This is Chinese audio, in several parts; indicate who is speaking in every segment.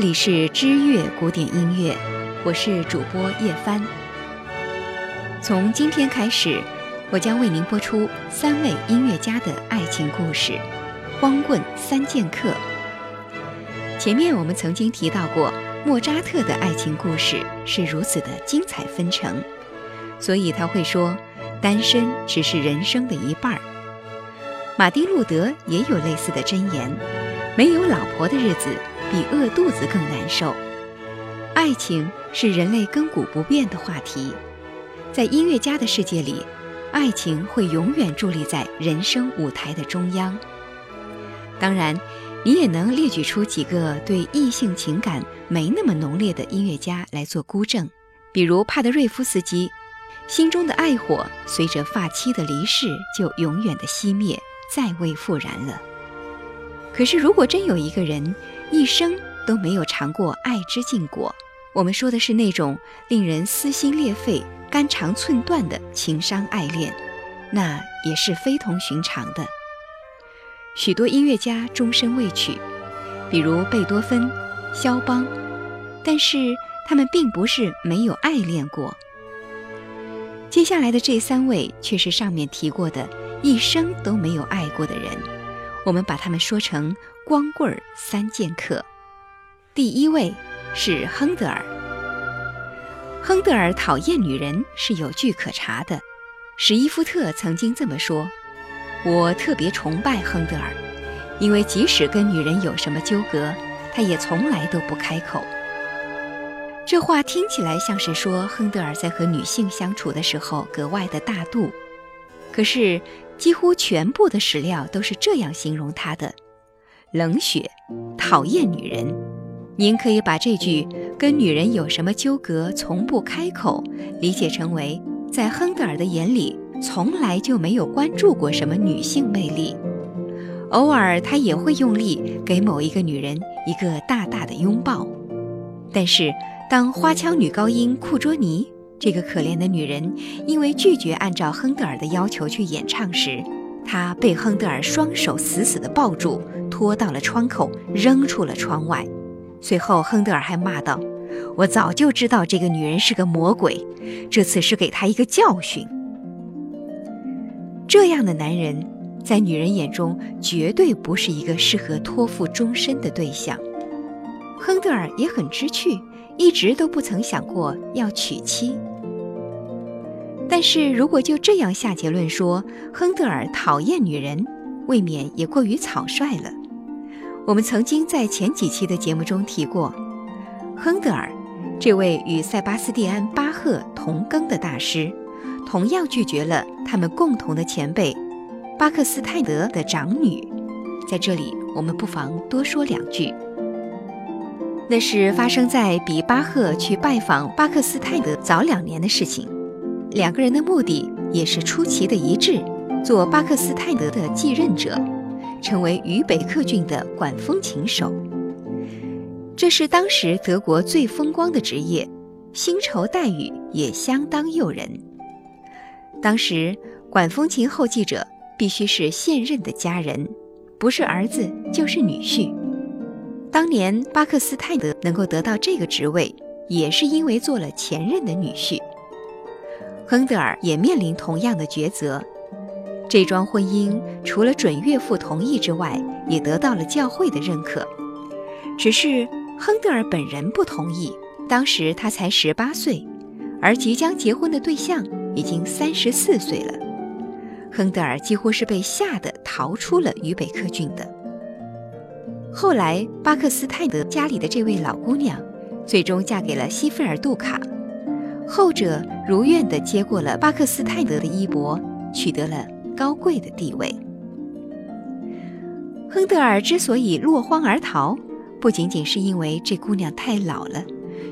Speaker 1: 这里是知乐古典音乐，我是主播叶帆。从今天开始，我将为您播出三位音乐家的爱情故事，《光棍三剑客》。前面我们曾经提到过，莫扎特的爱情故事是如此的精彩纷呈，所以他会说，单身只是人生的一半儿。马丁路德也有类似的箴言。没有老婆的日子比饿肚子更难受。爱情是人类亘古不变的话题，在音乐家的世界里，爱情会永远伫立在人生舞台的中央。当然，你也能列举出几个对异性情感没那么浓烈的音乐家来做孤证，比如帕德瑞夫斯基，心中的爱火随着发妻的离世就永远的熄灭，再未复燃了。可是，如果真有一个人一生都没有尝过爱之禁果，我们说的是那种令人撕心裂肺、肝肠寸断的情伤爱恋，那也是非同寻常的。许多音乐家终身未娶，比如贝多芬、肖邦，但是他们并不是没有爱恋过。接下来的这三位却是上面提过的一生都没有爱过的人。我们把他们说成“光棍儿三剑客”。第一位是亨德尔。亨德尔讨厌女人是有据可查的。史伊夫特曾经这么说：“我特别崇拜亨德尔，因为即使跟女人有什么纠葛，他也从来都不开口。”这话听起来像是说亨德尔在和女性相处的时候格外的大度，可是。几乎全部的史料都是这样形容他的：冷血，讨厌女人。您可以把这句“跟女人有什么纠葛，从不开口”理解成为，在亨德尔的眼里，从来就没有关注过什么女性魅力。偶尔他也会用力给某一个女人一个大大的拥抱，但是当花腔女高音库卓尼。这个可怜的女人因为拒绝按照亨德尔的要求去演唱时，她被亨德尔双手死死地抱住，拖到了窗口，扔出了窗外。随后，亨德尔还骂道：“我早就知道这个女人是个魔鬼，这次是给她一个教训。”这样的男人，在女人眼中绝对不是一个适合托付终身的对象。亨德尔也很知趣，一直都不曾想过要娶妻。但是如果就这样下结论说亨德尔讨厌女人，未免也过于草率了。我们曾经在前几期的节目中提过，亨德尔这位与塞巴斯蒂安·巴赫同庚的大师，同样拒绝了他们共同的前辈巴克斯泰德的长女。在这里，我们不妨多说两句。那是发生在比巴赫去拜访巴克斯泰德早两年的事情。两个人的目的也是出奇的一致，做巴克斯泰德的继任者，成为渝北克郡的管风琴手。这是当时德国最风光的职业，薪酬待遇也相当诱人。当时管风琴后继者必须是现任的家人，不是儿子就是女婿。当年巴克斯泰德能够得到这个职位，也是因为做了前任的女婿。亨德尔也面临同样的抉择，这桩婚姻除了准岳父同意之外，也得到了教会的认可。只是亨德尔本人不同意，当时他才十八岁，而即将结婚的对象已经三十四岁了。亨德尔几乎是被吓得逃出了渝北克郡的。后来，巴克斯泰德家里的这位老姑娘，最终嫁给了西菲尔杜卡。后者如愿地接过了巴克斯泰德的衣钵，取得了高贵的地位。亨德尔之所以落荒而逃，不仅仅是因为这姑娘太老了，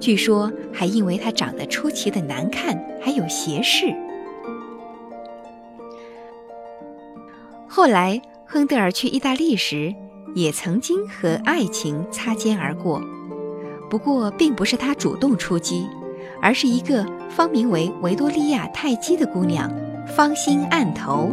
Speaker 1: 据说还因为她长得出奇的难看，还有斜视。后来，亨德尔去意大利时，也曾经和爱情擦肩而过，不过并不是他主动出击。而是一个方名为维多利亚·泰基的姑娘，芳心暗投。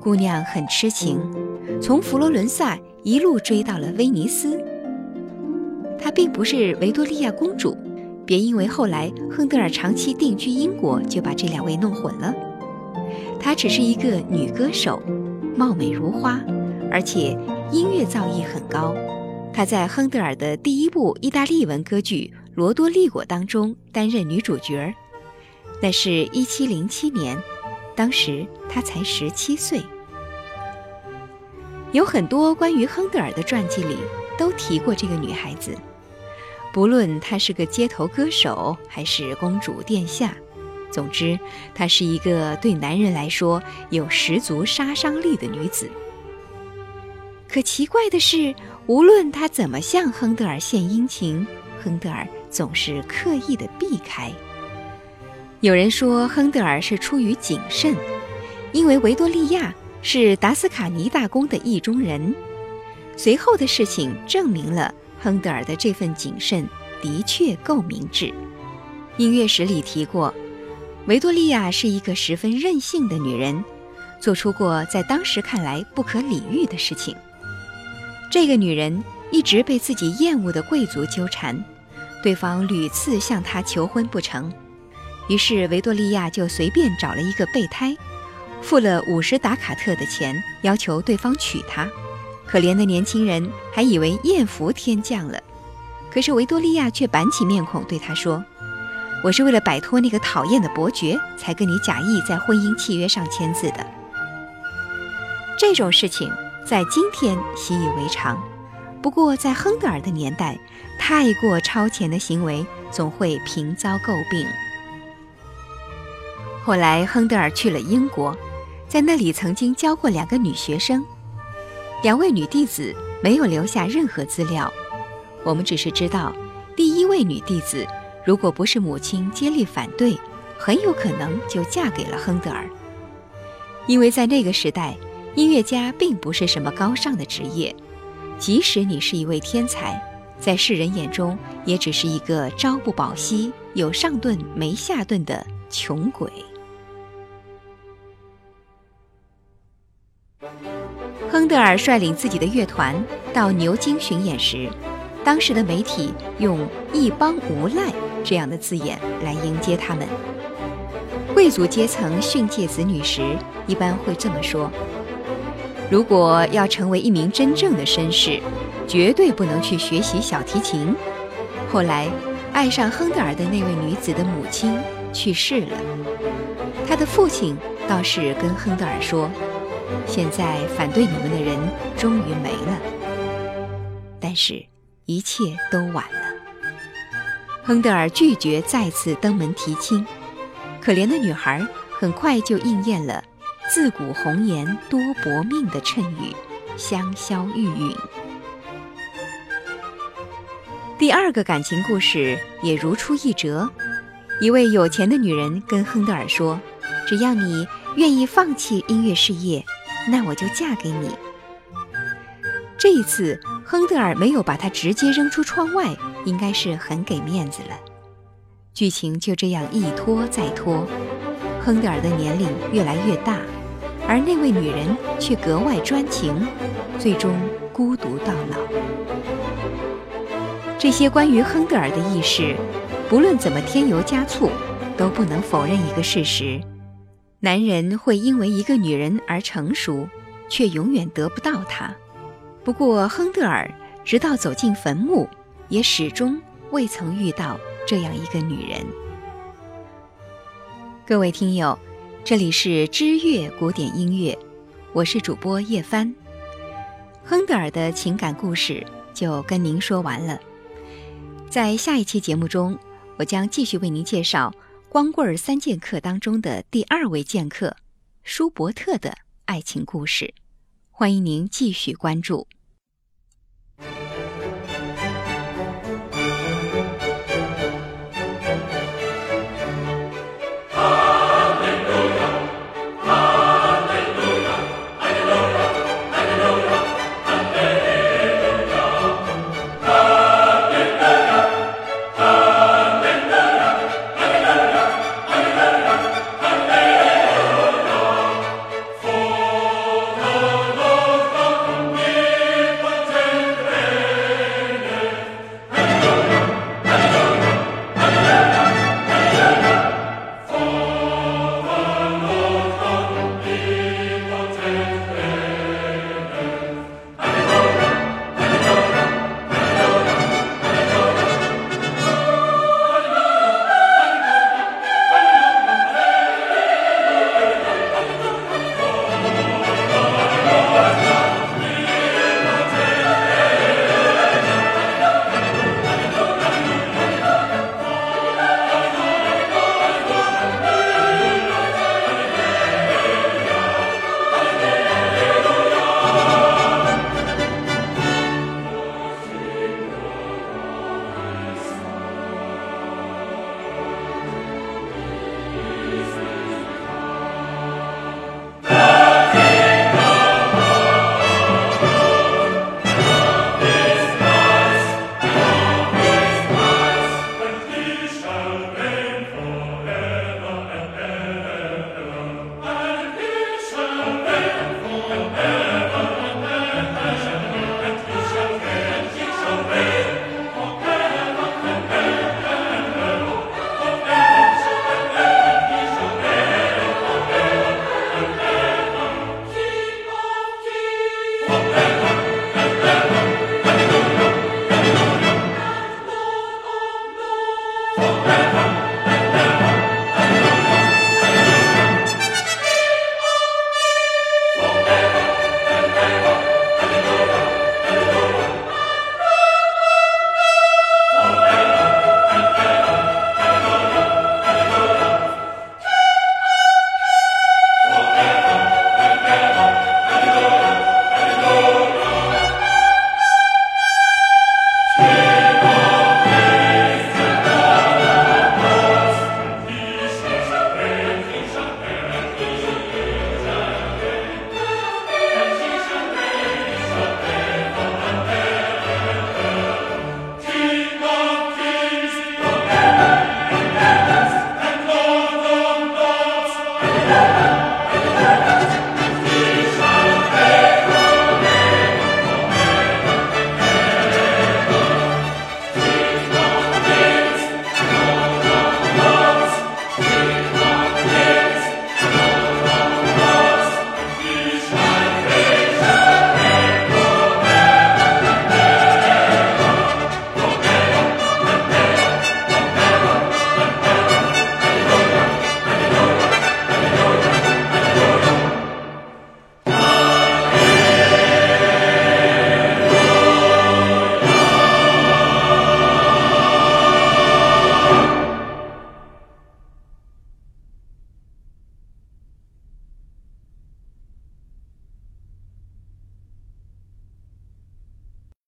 Speaker 1: 姑娘很痴情，从佛罗伦萨一路追到了威尼斯。她并不是维多利亚公主，别因为后来亨德尔长期定居英国就把这两位弄混了。她只是一个女歌手，貌美如花，而且音乐造诣很高。她在亨德尔的第一部意大利文歌剧《罗多利果》当中担任女主角，那是一七零七年，当时她才十七岁。有很多关于亨德尔的传记里都提过这个女孩子。不论她是个街头歌手还是公主殿下，总之，她是一个对男人来说有十足杀伤力的女子。可奇怪的是，无论她怎么向亨德尔献殷勤，亨德尔总是刻意的避开。有人说，亨德尔是出于谨慎，因为维多利亚是达斯卡尼大公的意中人。随后的事情证明了。亨德尔的这份谨慎的确够明智。音乐史里提过，维多利亚是一个十分任性的女人，做出过在当时看来不可理喻的事情。这个女人一直被自己厌恶的贵族纠缠，对方屡次向她求婚不成，于是维多利亚就随便找了一个备胎，付了五十达卡特的钱，要求对方娶她。可怜的年轻人还以为艳福天降了，可是维多利亚却板起面孔对他说：“我是为了摆脱那个讨厌的伯爵，才跟你假意在婚姻契约上签字的。”这种事情在今天习以为常，不过在亨德尔的年代，太过超前的行为总会频遭诟病。后来，亨德尔去了英国，在那里曾经教过两个女学生。两位女弟子没有留下任何资料，我们只是知道，第一位女弟子如果不是母亲接力反对，很有可能就嫁给了亨德尔。因为在那个时代，音乐家并不是什么高尚的职业，即使你是一位天才，在世人眼中也只是一个朝不保夕、有上顿没下顿的穷鬼。亨德尔率领自己的乐团到牛津巡演时，当时的媒体用“一帮无赖”这样的字眼来迎接他们。贵族阶层训诫子女时，一般会这么说：“如果要成为一名真正的绅士，绝对不能去学习小提琴。”后来，爱上亨德尔的那位女子的母亲去世了，他的父亲倒是跟亨德尔说。现在反对你们的人终于没了，但是，一切都晚了。亨德尔拒绝再次登门提亲，可怜的女孩很快就应验了“自古红颜多薄命”的谶语，香消玉殒。第二个感情故事也如出一辙，一位有钱的女人跟亨德尔说：“只要你愿意放弃音乐事业。”那我就嫁给你。这一次，亨德尔没有把她直接扔出窗外，应该是很给面子了。剧情就这样一拖再拖，亨德尔的年龄越来越大，而那位女人却格外专情，最终孤独到老。这些关于亨德尔的轶事，不论怎么添油加醋，都不能否认一个事实。男人会因为一个女人而成熟，却永远得不到她。不过，亨德尔直到走进坟墓，也始终未曾遇到这样一个女人。各位听友，这里是知乐古典音乐，我是主播叶帆。亨德尔的情感故事就跟您说完了。在下一期节目中，我将继续为您介绍。光棍三剑客当中的第二位剑客，舒伯特的爱情故事，欢迎您继续关注。